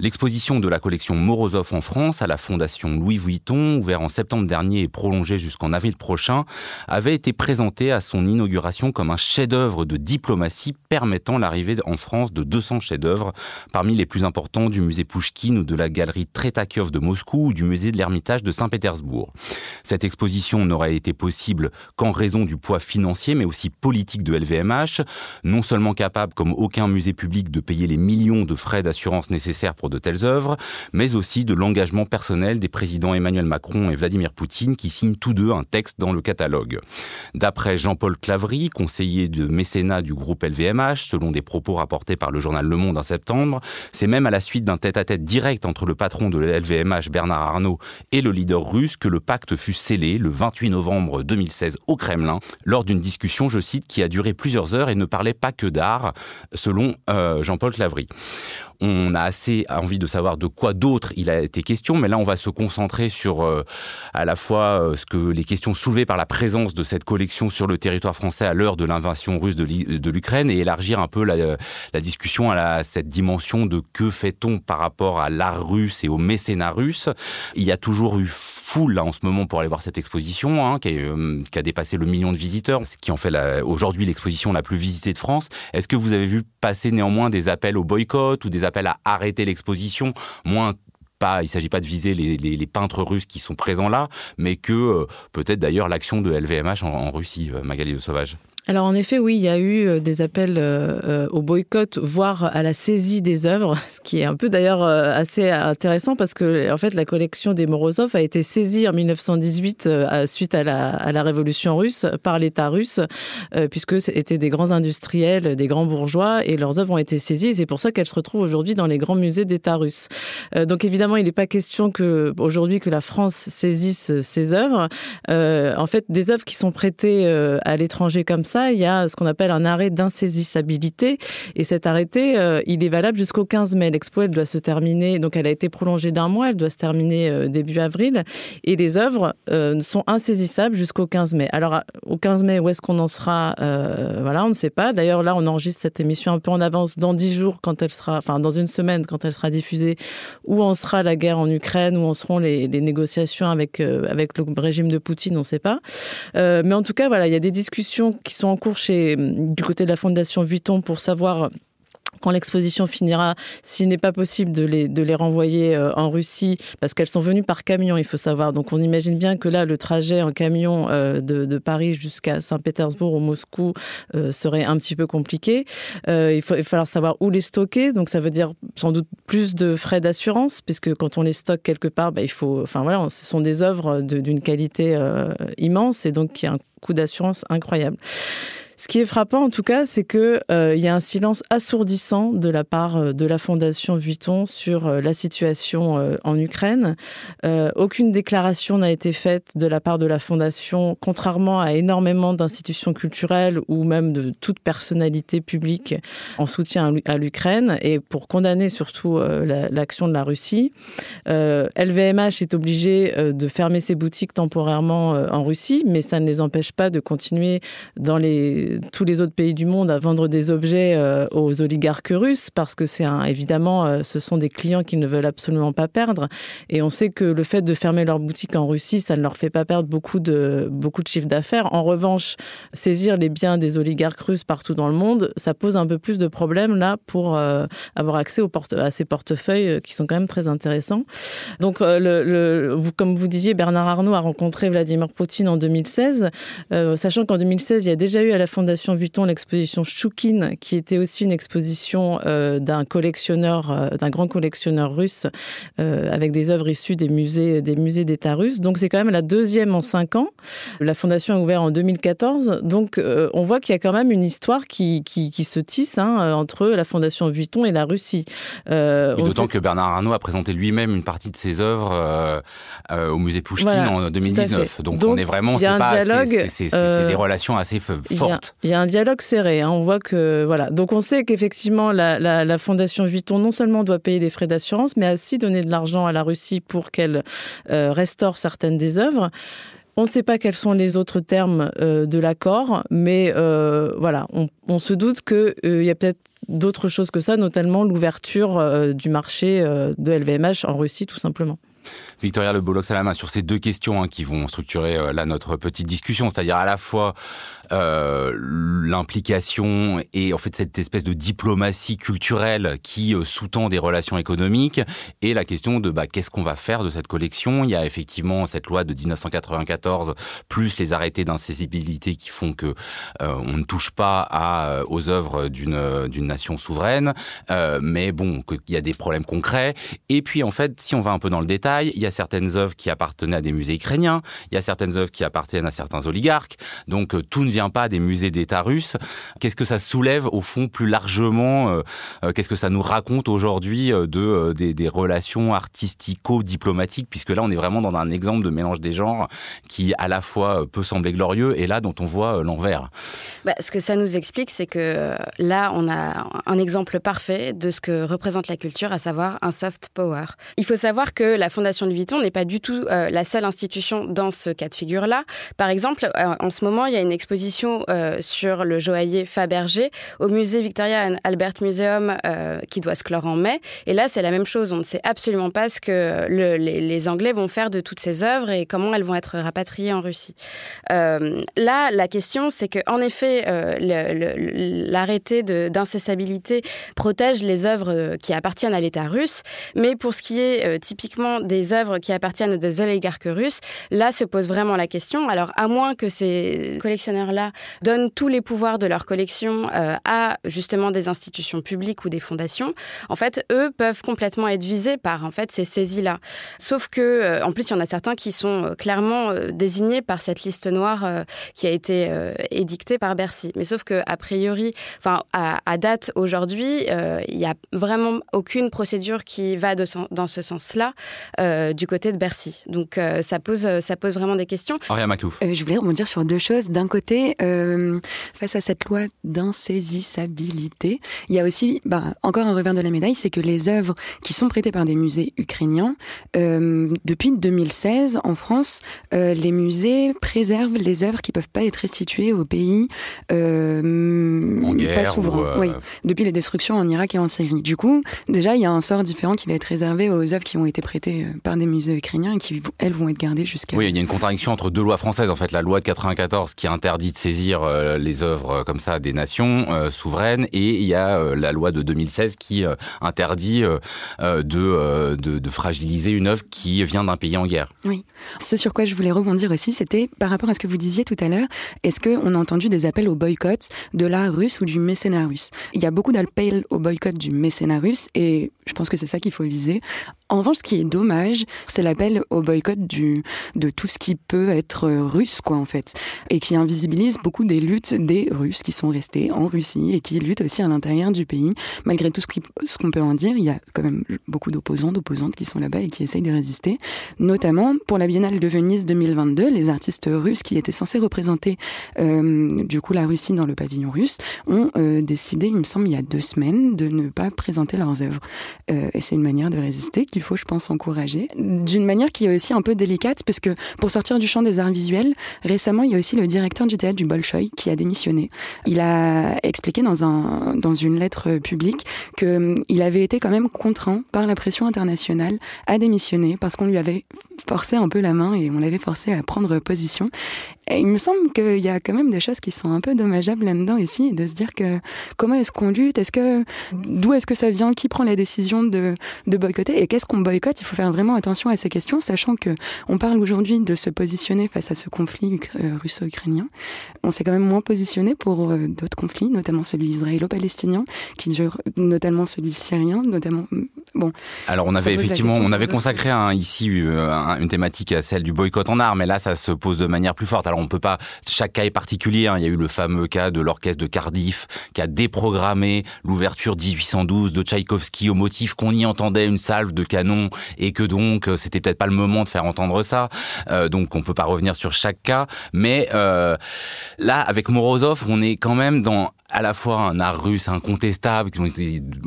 L'exposition de la collection Morozov en France à la Fondation Louis Vuitton, ouverte en septembre dernier et prolongée jusqu'en avril prochain, avait été présentée à son inauguration comme un chef-d'œuvre de diplomatie permettant l'arrivée en France de 200 chefs-d'œuvre, parmi les plus importants du musée Pouchkine ou de la galerie Tretakiov de Moscou ou du musée de l'Ermitage de Saint-Pétersbourg. Cette exposition n'aurait été possible qu'en raison du poids financier mais aussi politique de LVMH, non seulement capable comme aucun musée public de payer les millions de frais d'assurance nécessaires pour de telles œuvres, mais aussi de l'engagement personnel des présidents Emmanuel Macron et Vladimir Poutine qui signent tous deux un texte dans le catalogue. D'après Jean-Paul Clavry, conseiller de mécénat du groupe LVMH, selon des propos rapportés par le journal Le Monde en septembre, c'est même à la suite d'un tête-à-tête direct entre le patron de LVMH Bernard Arnault et le leader russe que le pacte fut scellé le 28 novembre 2016 au Kremlin lors d'une discussion, je cite, qui a duré plusieurs heures et ne parlait pas que d'art, selon euh, Jean-Paul Clavry. On a assez envie de savoir de quoi d'autre il a été question, mais là on va se concentrer sur euh, à la fois euh, ce que les questions soulevées par la présence de cette collection sur le territoire français à l'heure de l'invasion russe de l'Ukraine et élargir un peu la, discussion à, cette dimension de que fait-on par rapport à l'art russe et au mécénat russe. Il y a toujours eu foule là en ce moment pour aller voir cette exposition hein, euh, qui, a dépassé le million de visiteurs, ce qui en fait aujourd'hui l'exposition la plus visitée de France. Est-ce que vous avez vu passer néanmoins des appels au boycott ou des appels à arrêter l'exposition, moins pas, il ne s'agit pas de viser les, peintres russes qui sont présents là, mais que euh, peut-être d'ailleurs l'action de LVMH en, en Russie, euh, Magali de Sauvage. Alors en effet, oui, il y a eu euh, des appels euh, euh, au boycott, voire à la saisie des œuvres, ce qui est un peu d'ailleurs assez intéressant parce que en fait la collection des Morozov a été saisie en 1918 suite à la, la révolution russe par l'État russe, puisque c'était des grands industriels, des grands bourgeois, et leurs œuvres ont été saisies. C'est pour ça qu'elles se retrouvent aujourd'hui dans les grands musées d'État russes. donc évidemment, il n'est pas question que aujourd'hui que la France saisisse ces œuvres. en fait, des œuvres qui sont prêtées à l'étranger comme ça il y a ce qu'on appelle un arrêt d'insaisissabilité. Et cet arrêté, euh, il est valable jusqu'au 15 mai. L'expo, elle doit se terminer, donc elle a été prolongée d'un mois, elle doit se terminer euh, début avril. Et les œuvres euh, sont insaisissables jusqu'au 15 mai. Alors, au 15 mai, où est-ce qu'on en sera Voilà, on ne sait pas. D'ailleurs, là, on enregistre cette émission un peu en avance dans 10 jours, quand elle sera, enfin, dans une semaine, quand elle sera diffusée, où en sera la guerre en Ukraine, où en seront les, négociations avec, avec le régime de Poutine, on ne sait pas. mais en tout cas, voilà, il y a des discussions qui sont en cours chez, du côté de la Fondation Vuitton pour savoir quand l'exposition finira, s'il n'est pas possible de les, de les renvoyer euh, en Russie, parce qu'elles sont venues par camion, il faut savoir. Donc on imagine bien que là, le trajet en camion euh, de, de, Paris jusqu'à Saint-Pétersbourg ou Moscou euh, serait un petit peu compliqué. il, faut, il va savoir où les stocker, donc ça veut dire sans doute plus de frais d'assurance, puisque quand on les stocke quelque part, bah, il faut, enfin voilà, ce sont des œuvres d'une qualité immense et donc y a un coût d'assurance incroyable. Ce qui est frappant, en tout cas, c'est qu'il euh, y a un silence assourdissant de la part euh, de la Fondation Vuitton sur euh, la situation en Ukraine. aucune déclaration n'a été faite de la part de la Fondation, contrairement à énormément d'institutions culturelles ou même de toute personnalité publique en soutien à l'Ukraine et pour condamner surtout l'action de la Russie. LVMH est obligé de fermer ses boutiques temporairement en Russie, mais ça ne les empêche pas de continuer dans les tous les autres pays du monde à vendre des objets euh, aux oligarques russes parce que c'est évidemment euh, ce sont des clients qu'ils ne veulent absolument pas perdre. Et on sait que le fait de fermer leur boutique en Russie ça ne leur fait pas perdre beaucoup de beaucoup de chiffre d'affaires. En revanche saisir les biens des oligarques russes partout dans le monde ça pose un peu plus de problèmes là pour euh, avoir accès aux porte à ces portefeuilles qui sont quand même très intéressants. Donc le, vous, comme vous disiez Bernard Arnault a rencontré Vladimir Poutine en 2016 sachant qu'en 2016 il y a déjà eu à la Fondation Vuitton l'exposition Choukine, qui était aussi une exposition euh, d'un collectionneur, euh, d'un grand collectionneur russe, euh, avec des œuvres issues des musées, des musées d'État russes. Donc c'est quand même la deuxième en cinq ans. La Fondation a ouvert en 2014. Donc on voit qu'il y a quand même une histoire qui, qui, se tisse hein, entre la Fondation Vuitton et la Russie. D'autant que Bernard Arnault a présenté lui-même une partie de ses œuvres au musée Pouchkine en 2019. Donc, on est vraiment, c'est pas, c'est des relations assez fortes. Il y a un dialogue serré. Hein. On voit que voilà. Donc on sait qu'effectivement la, fondation Vuitton non seulement doit payer des frais d'assurance, mais aussi donner de l'argent à la Russie pour qu'elle euh, restaure certaines des œuvres. On ne sait pas quels sont les autres termes de l'accord, mais voilà, on, se doute qu'il y a peut-être d'autres choses que ça, notamment l'ouverture du marché de LVMH en Russie, tout simplement. Victoria Le Bollox à la main sur ces deux questions hein, qui vont structurer euh, là notre petite discussion, c'est-à-dire à la fois euh, l'implication et en fait cette espèce de diplomatie culturelle qui euh, sous-tend des relations économiques et la question de bah, qu'est-ce qu'on va faire de cette collection? Il y a effectivement cette loi de 1994 plus les arrêtés d'incessibilité qui font que on ne touche pas aux œuvres d'une nation souveraine, mais bon qu'il y a des problèmes concrets. Et puis en fait, si on va un peu dans le détail, il y a certaines œuvres qui appartenaient à des musées ukrainiens, il y a certaines œuvres qui appartiennent à certains oligarques, donc euh, tout ne vient pas des musées d'État russes. Qu'est-ce que ça soulève au fond plus largement euh, euh, Qu'est-ce que ça nous raconte aujourd'hui de des, relations artistico-diplomatiques? Puisque là, on est vraiment dans un exemple de mélange des genres qui à la fois peut sembler glorieux et là dont on voit l'envers. Bah, ce que ça nous explique, c'est que là, on a un exemple parfait de ce que représente la culture, à savoir un soft power. Il faut savoir que la Fondation Louis Vuitton n'est pas du tout euh, la seule institution dans ce cas de figure-là. Par exemple, euh, en ce moment, il y a une exposition euh, sur le joaillier Fabergé au musée Victoria and Albert Museum qui doit se clore en mai. Et là, c'est la même chose. On ne sait absolument pas ce que les, Anglais vont faire de toutes ces œuvres et comment elles vont être rapatriées en Russie. là, la question, c'est que en effet, l'arrêté d'incessabilité protège les œuvres qui appartiennent à l'État russe, mais pour ce qui est typiquement des œuvres qui appartiennent à des oligarques russes, là se pose vraiment la question. Alors, à moins que ces donnent tous les pouvoirs de leur collection euh, à justement des institutions publiques ou des fondations, en fait, eux peuvent complètement être visés par en fait ces saisies-là. Sauf que, euh, en plus, il y en a certains qui sont euh, clairement désignés par cette liste noire qui a été édictée par Bercy. Mais sauf que, a priori, enfin, à, date aujourd'hui, il n'y a vraiment aucune procédure qui va dans ce sens-là. Euh, du côté de Bercy. Donc euh, ça pose ça pose vraiment des questions. Maclouf. je voulais rebondir sur deux choses. D'un côté, face à cette loi d'insaisissabilité, il y a aussi bah, encore un revers de la médaille, c'est que les œuvres qui sont prêtées par des musées ukrainiens, depuis 2016 en France, les musées préservent les œuvres qui peuvent pas être restituées au pays pas souverain. Oui, depuis les destructions en Irak et en Syrie. Du coup, déjà, il y a un sort différent qui va être réservé aux œuvres qui ont été prêtées par des musées ukrainiens et qui, elles, vont être gardées jusqu'à... Oui, il y a une contradiction entre deux lois françaises. En fait, la loi de 94 qui interdit de saisir euh, les œuvres euh, comme ça des nations euh, souveraines et il y a la loi de 2016 qui interdit de, de, de, fragiliser une œuvre qui vient d'un pays en guerre. Oui. Ce sur quoi je voulais rebondir aussi, c'était par rapport à ce que vous disiez tout à l'heure, est-ce qu'on a entendu des appels au boycott de l'art russe ou du mécénat russe? Il y a beaucoup d'appels au boycott du mécénat russe et je pense que c'est ça qu'il faut viser. En revanche, ce qui est dommage, c'est l'appel au boycott du, de tout ce qui peut être russe, quoi, en fait. Et qui invisibilise beaucoup des luttes des Russes qui sont restés en Russie et qui luttent aussi à l'intérieur du pays. Malgré tout ce qu'on peut en dire, il y a quand même beaucoup d'opposants, d'opposantes qui sont là-bas et qui essayent de résister. Notamment, pour la Biennale de Venise 2022, les artistes russes qui étaient censés représenter, euh, du coup, la Russie dans le pavillon russe, ont euh, décidé, il me semble, il y a deux semaines, de ne pas présenter leurs œuvres. Euh, et c'est une manière de résister qu'il faut, je pense, encourager. D'une manière qui est aussi un peu délicate, parce que pour sortir du champ des arts visuels, récemment, il y a aussi le directeur du théâtre du Bolchoï qui a démissionné. Il a expliqué dans, un, dans une lettre publique qu'il avait été quand même contraint par la pression internationale à démissionner parce qu'on lui avait forcé un peu la main et on l'avait forcé à prendre position. Et il me semble qu'il y a quand même des choses qui sont un peu dommageables là-dedans ici, de se dire que comment est-ce qu'on lutte, est-ce que d'où est-ce que ça vient, qui prend la décision de, de boycotter? Et qu'est-ce qu'on boycotte Il faut faire vraiment attention à ces questions, sachant que on parle aujourd'hui de se positionner face à ce conflit euh, russo-ukrainien. On s'est quand même moins positionné pour euh, d'autres conflits, notamment celui israélo-palestinien, qui dure, notamment celui syrien, notamment bon. Alors on avait effectivement, on avait consacré un, ici euh, une thématique à celle du boycott en armes, mais là ça se pose de manière plus forte. Alors on peut pas, chaque cas est particulier. Hein. Il y a eu le fameux cas de l'orchestre de Cardiff qui a déprogrammé l'ouverture 1812 de Tchaïkovski au motif qu'on y entendait une salve de et que donc euh, c'était peut-être pas le moment de faire entendre ça. Euh, donc on peut pas revenir sur chaque cas, mais euh, là avec Morozov, on est quand même dans à la fois un art russe incontestable,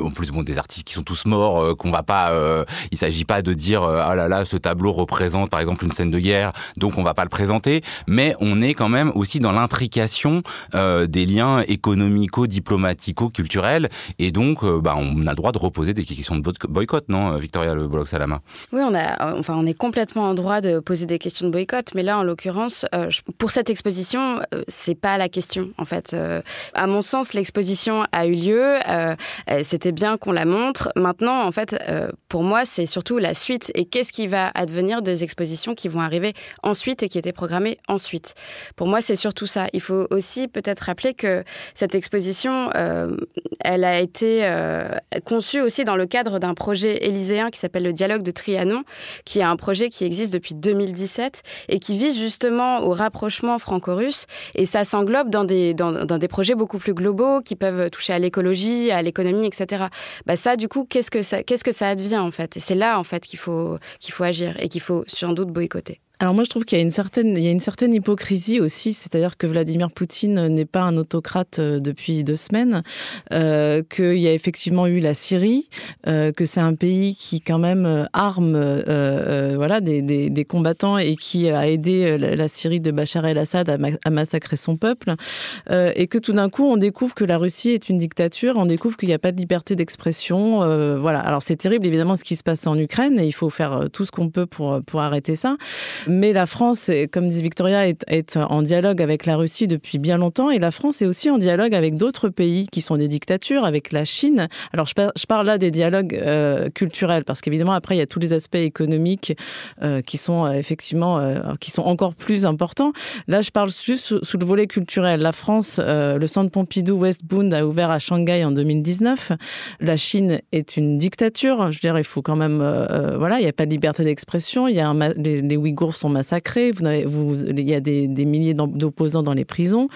en plus bon, des artistes qui sont tous morts, euh, qu'on va pas, euh, il s'agit pas de dire euh, ah là là ce tableau représente par exemple une scène de guerre, donc on va pas le présenter, mais on est quand même aussi dans l'intrication des liens économico-diplomatico-culturels. Et donc bah, on a le droit de reposer des questions de boycott, non, Victoria Le Bolloc Salama? Oui, on a, enfin on est complètement en droit de poser des questions de boycott, mais là en l'occurrence, pour cette exposition, c'est pas la question en fait. à mon sens l'exposition a eu lieu. Euh, euh, c'était bien qu'on la montre. Maintenant, en fait, euh, pour moi, c'est surtout la suite et qu'est-ce qui va advenir des expositions qui vont arriver ensuite et qui étaient programmées ensuite? Pour moi, c'est surtout ça. Il faut aussi peut-être rappeler que cette exposition, elle a été conçue aussi dans le cadre d'un projet élyséen qui s'appelle le Dialogue de Trianon, qui est un projet qui existe depuis 2017 et qui vise justement au rapprochement franco-russe. Et ça s'englobe dans des, dans, des projets beaucoup plus globaux qui peuvent toucher à l'écologie, à l'économie, etc. Bah ça, du coup, qu'est-ce que ça, qu'est-ce que ça advient en fait? Et c'est là en fait qu'il faut qu'il faut agir et qu'il faut sans doute boycotter. Alors moi je trouve qu'il y a une certaine il y a une certaine hypocrisie aussi, c'est-à-dire que Vladimir Poutine n'est pas un autocrate euh, depuis deux semaines, euh, qu'il y a effectivement eu la Syrie, euh, que c'est un pays qui quand même euh, arme euh, voilà des, des, des, combattants et qui a aidé la Syrie de Bachar el-Assad à, à, massacrer son peuple, et que tout d'un coup on découvre que la Russie est une dictature, on découvre qu'il n'y a pas de liberté d'expression, voilà. Alors c'est terrible évidemment ce qui se passe en Ukraine et il faut faire tout ce qu'on peut pour pour arrêter ça. Mais la France, comme dit Victoria, est, en dialogue avec la Russie depuis bien longtemps et la France est aussi en dialogue avec d'autres pays qui sont des dictatures, avec la Chine. Alors je, parle là des dialogues euh, culturels parce qu'évidemment après il y a tous les aspects économiques euh, qui sont euh, effectivement qui sont encore plus importants. Là je parle juste sous, le volet culturel. La France, le centre Pompidou West Bund a ouvert à Shanghai en 2019. La Chine est une dictature. Je veux dire il faut quand même voilà il n'y a pas de liberté d'expression. Les, les Ouïghours sont massacrés. Vous, vous, il y a des, milliers d'opposants dans les prisons.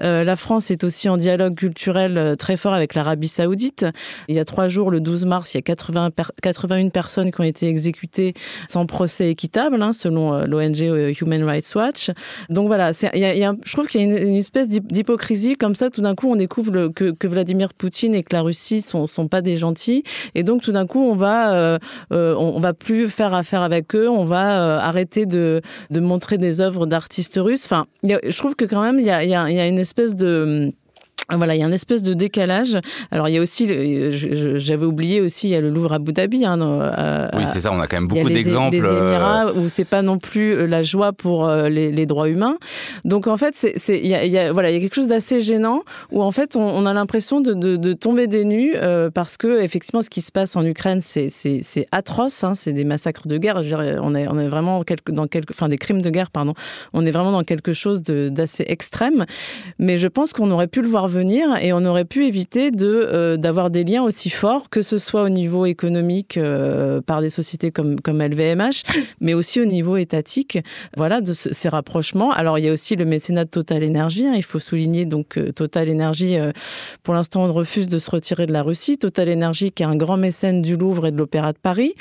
Euh, la France est aussi en dialogue culturel euh, très fort avec l'Arabie Saoudite. Il y a trois jours, le 12 mars, il y a 80 81 personnes qui ont été exécutées sans procès équitable, hein, selon euh, l'ONG Human Rights Watch. Donc voilà, il y a, je trouve qu'il y a une, espèce d'hypocrisie comme ça. Tout d'un coup, on découvre que, Vladimir Poutine et que la Russie sont, sont pas des gentils, et donc tout d'un coup, on va, on va plus faire affaire avec eux. On va arrêter de de, montrer des œuvres d'artistes russes. Enfin, je trouve que quand même, il y a, y a une espèce de voilà, il y a une espèce de décalage. Alors il y a aussi, j'avais oublié aussi, il y a le Louvre à Abu Dhabi. Hein, euh, oui, c'est ça. On a quand même beaucoup d'exemples. Les euh, Émirats où c'est pas non plus euh, la joie pour les, les droits humains. Donc en fait, c'est, il y a, y a, voilà, il y a quelque chose d'assez gênant où en fait on, on a l'impression de, de, de, tomber des nues euh, parce que effectivement ce qui se passe en Ukraine c'est, atroce. Hein, c'est des massacres de guerre. on est, on est vraiment quelque, dans quelque, enfin des crimes de guerre, pardon. On est vraiment dans quelque chose d'assez extrême. Mais je pense qu'on aurait pu le voir venir et on aurait pu éviter euh, d'avoir des liens aussi forts, que ce soit au niveau économique euh, par des sociétés comme LVMH, mais aussi au niveau étatique. Voilà, de ce, ces rapprochements. Alors il y a aussi le mécénat de Total Energy. Hein. Il faut souligner donc euh, Total Energy. Pour l'instant, on refuse de se retirer de la Russie. Total Energy, qui est un grand mécène du Louvre et de l'Opéra de Paris.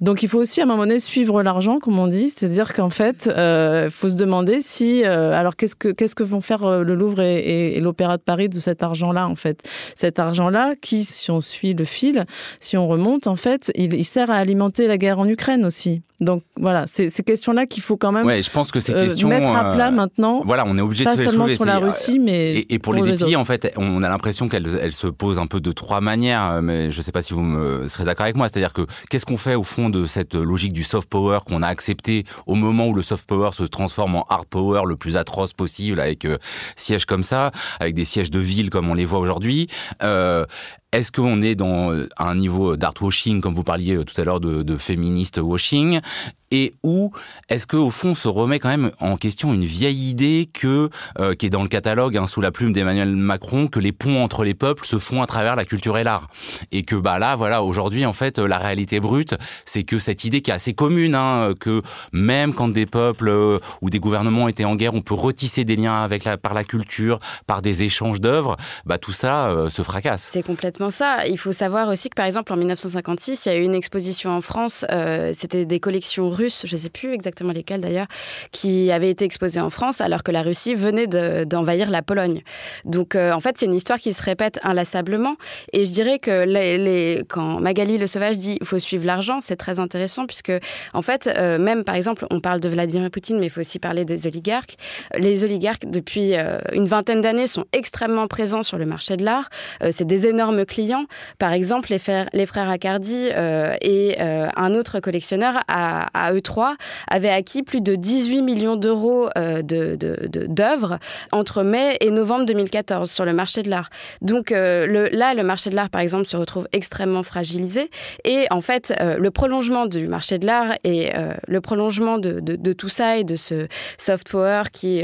Donc il faut aussi à un moment donné suivre l'argent, comme on dit, c'est-à-dire qu'en fait, il faut se demander si alors qu'est-ce que vont faire le Louvre et, et l'Opéra de Paris de cet argent-là en fait. Cet argent-là, qui, si on suit le fil, si on remonte, en fait, il, il sert à alimenter la guerre en Ukraine aussi. Donc voilà, c'est ces questions-là qu'il faut quand même ouais, je pense que ces questions, mettre à plat maintenant. Voilà, on est obligé pas de seulement sur la Russie, mais et, et pour, pour les déplier, en fait, on a l'impression qu'elle elle se pose un peu de trois manières. Mais je ne sais pas si vous me serez d'accord avec moi. C'est-à-dire que qu'est-ce qu'on fait au fond de cette logique du soft power qu'on a accepté au moment où le soft power se transforme en hard power le plus atroce possible avec euh, sièges comme ça, avec des sièges de ville comme on les voit aujourd'hui. Euh, est-ce qu'on est dans un niveau d'art washing, comme vous parliez tout à l'heure de, de féministe washing? Et où est-ce que au fond se remet quand même en question une vieille idée que euh, qui est dans le catalogue hein, sous la plume d'Emmanuel Macron que les ponts entre les peuples se font à travers la culture et l'art? Et que bah là voilà aujourd'hui en fait la réalité brute c'est que cette idée qui est assez commune hein, que même quand des peuples euh, ou des gouvernements étaient en guerre on peut retisser des liens avec la par la culture par des échanges d'œuvres bah tout ça euh, se fracasse. C'est complètement ça. Il faut savoir aussi que, par exemple, en 1956, il y a eu une exposition en France, euh, c'était des collections russes, je ne sais plus exactement lesquelles d'ailleurs, qui avaient été exposées en France alors que la Russie venait d'envahir la Pologne. Donc, euh, en fait, c'est une histoire qui se répète inlassablement. Et je dirais que quand Magali Le Sauvage dit il faut suivre l'argent, c'est très intéressant puisque, en fait, euh, même par exemple, on parle de Vladimir Poutine, mais il faut aussi parler des oligarques. Les oligarques, depuis une vingtaine d'années, sont extrêmement présents sur le marché de l'art. c'est des énormes clients. Par exemple, les frères, les frères Accardi euh, et euh, un autre collectionneur à, eux trois avaient acquis plus de 18 millions d'euros euh, d'œuvres entre mai et novembre 2014 sur le marché de l'art. Donc là, le marché de l'art, par exemple, se retrouve extrêmement fragilisé. Et en fait, le prolongement du marché de l'art et le prolongement de, de, tout ça et de ce soft power qui,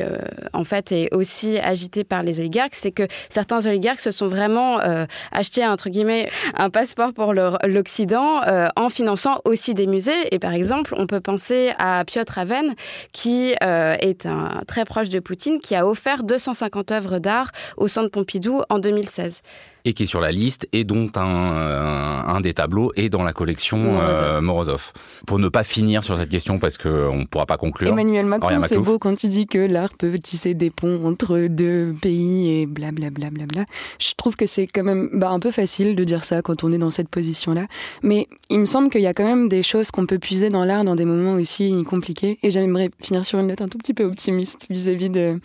en fait, est aussi agité par les oligarques, c'est que certains oligarques se sont vraiment un passeport pour l'Occident euh, en finançant aussi des musées. Et par exemple, on peut penser à Piotr Aven, qui euh, est très proche de Poutine, qui a offert 250 œuvres d'art au Centre Pompidou en 2016 et qui est sur la liste et dont un, un, des tableaux est dans la collection Morozov. Euh, Pour ne pas finir sur cette question parce qu'on ne pourra pas conclure. Emmanuel Macron, c'est beau quand il dit que l'art peut tisser des ponts entre deux pays et blablabla. Bla, bla, bla, Je trouve que c'est quand même bah, un peu facile de dire ça quand on est dans cette position-là. Mais il me semble qu'il y a quand même des choses qu'on peut puiser dans l'art dans des moments aussi compliqués. Et j'aimerais finir sur une note un tout petit peu optimiste vis-à-vis de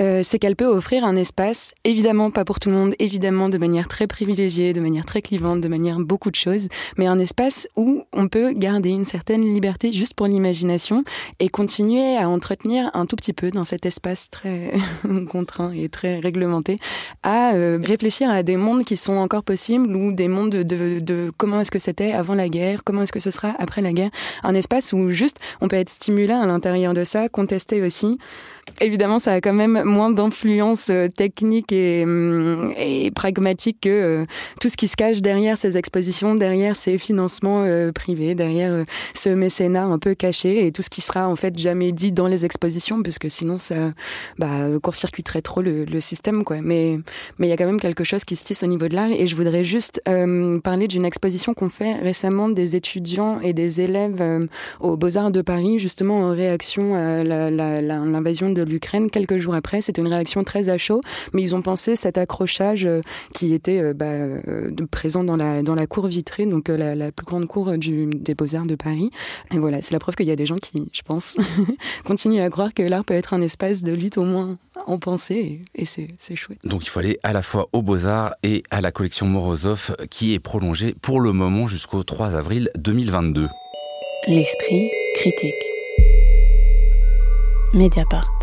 euh, c'est qu'elle peut offrir un espace, évidemment pas pour tout le monde, évidemment de manière très privilégiée, de manière très clivante, de manière beaucoup de choses, mais un espace où on peut garder une certaine liberté juste pour l'imagination et continuer à entretenir un tout petit peu dans cet espace très contraint et très réglementé, à euh, réfléchir à des mondes qui sont encore possibles ou des mondes de, de comment est-ce que c'était avant la guerre, comment est-ce que ce sera après la guerre, un espace où juste on peut être stimulé à l'intérieur de ça, contester aussi. Évidemment, ça a quand même moins d'influence euh, technique et, hum, et, pragmatique que euh, tout ce qui se cache derrière ces expositions, derrière ces financements euh, privés, derrière ce mécénat un peu caché et tout ce qui sera en fait jamais dit dans les expositions, parce que sinon ça bah, court-circuiterait trop le, système. Quoi. Mais mais il y a quand même quelque chose qui se tisse au niveau de l'art et je voudrais juste parler d'une exposition qu'on fait récemment des étudiants et des élèves aux Beaux-Arts de Paris, justement en réaction à l'invasion de l'Ukraine quelques jours après. C'était une réaction très à chaud, mais ils ont pensé cet accrochage euh, qui était euh, bah, euh, présent dans la, dans la cour vitrée, donc la, la plus grande cour du, des Beaux-Arts de Paris. Et voilà, c'est la preuve qu'il y a des gens qui, je pense, continuent à croire que l'art peut être un espace de lutte au moins en pensée, et, c'est chouette. Donc il faut aller à la fois aux Beaux-Arts et à la collection Morozov, qui est prolongée pour le moment jusqu'au 3 avril 2022. L'esprit critique. Mediapart.